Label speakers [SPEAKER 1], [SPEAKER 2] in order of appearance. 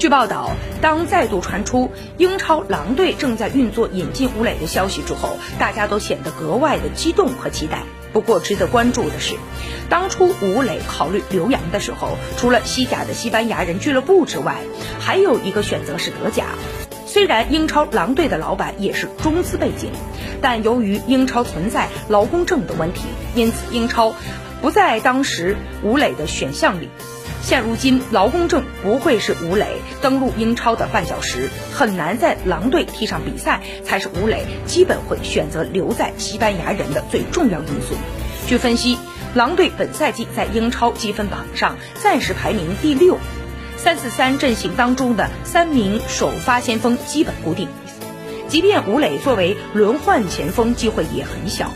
[SPEAKER 1] 据报道，当再度传出英超狼队正在运作引进吴磊的消息之后，大家都显得格外的激动和期待。不过，值得关注的是，当初吴磊考虑留洋的时候，除了西甲的西班牙人俱乐部之外，还有一个选择是德甲。虽然英超狼队的老板也是中资背景，但由于英超存在劳工证的问题，因此英超不在当时吴磊的选项里。现如今，劳工证不会是吴磊登陆英超的绊脚石，很难在狼队踢上比赛，才是吴磊基本会选择留在西班牙人的最重要因素。据分析，狼队本赛季在英超积分榜上暂时排名第六，三四三阵型当中的三名首发先锋基本固定，即便吴磊作为轮换前锋，机会也很小。